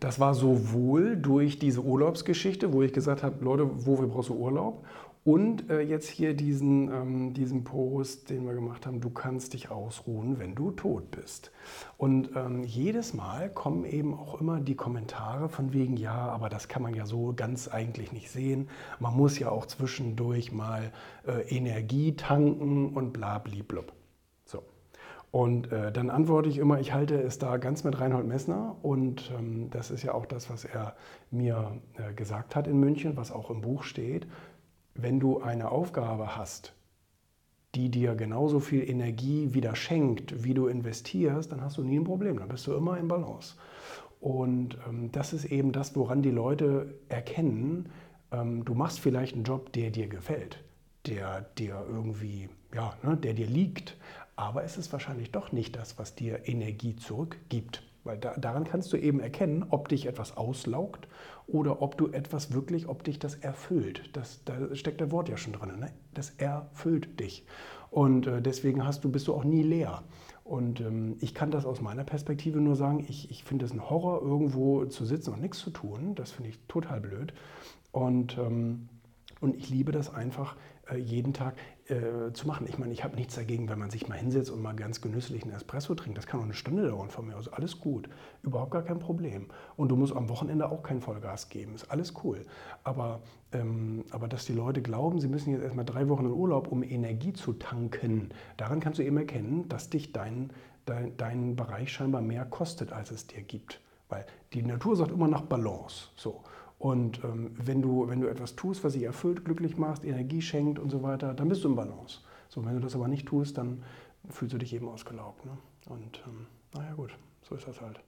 Das war sowohl durch diese Urlaubsgeschichte, wo ich gesagt habe, Leute, wofür brauchst du Urlaub? Und äh, jetzt hier diesen, ähm, diesen Post, den wir gemacht haben, du kannst dich ausruhen, wenn du tot bist. Und ähm, jedes Mal kommen eben auch immer die Kommentare von wegen, ja, aber das kann man ja so ganz eigentlich nicht sehen. Man muss ja auch zwischendurch mal äh, Energie tanken und bla blub. Und äh, dann antworte ich immer, ich halte es da ganz mit Reinhold Messner. Und ähm, das ist ja auch das, was er mir äh, gesagt hat in München, was auch im Buch steht. Wenn du eine Aufgabe hast, die dir genauso viel Energie wieder schenkt, wie du investierst, dann hast du nie ein Problem, dann bist du immer in Balance. Und ähm, das ist eben das, woran die Leute erkennen, ähm, du machst vielleicht einen Job, der dir gefällt, der dir irgendwie, ja, ne, der dir liegt, aber es ist wahrscheinlich doch nicht das, was dir Energie zurückgibt. Weil da, daran kannst du eben erkennen, ob dich etwas auslaugt oder ob du etwas wirklich, ob dich das erfüllt. Das, da steckt der Wort ja schon drin. Ne? Das erfüllt dich. Und äh, deswegen hast du, bist du auch nie leer. Und ähm, ich kann das aus meiner Perspektive nur sagen, ich, ich finde es ein Horror, irgendwo zu sitzen und nichts zu tun. Das finde ich total blöd. Und ähm, und ich liebe das einfach, äh, jeden Tag äh, zu machen. Ich meine, ich habe nichts dagegen, wenn man sich mal hinsetzt und mal ganz genüsslich einen Espresso trinkt. Das kann auch eine Stunde dauern von mir aus. Alles gut. Überhaupt gar kein Problem. Und du musst am Wochenende auch kein Vollgas geben. Ist alles cool. Aber, ähm, aber dass die Leute glauben, sie müssen jetzt erstmal drei Wochen in Urlaub, um Energie zu tanken, daran kannst du eben erkennen, dass dich dein, dein, dein Bereich scheinbar mehr kostet, als es dir gibt. Weil die Natur sagt immer nach Balance. So. Und ähm, wenn, du, wenn du etwas tust, was dich erfüllt, glücklich machst, Energie schenkt und so weiter, dann bist du im Balance. So, wenn du das aber nicht tust, dann fühlst du dich eben ausgelaugt. Ne? Und ähm, naja gut, so ist das halt.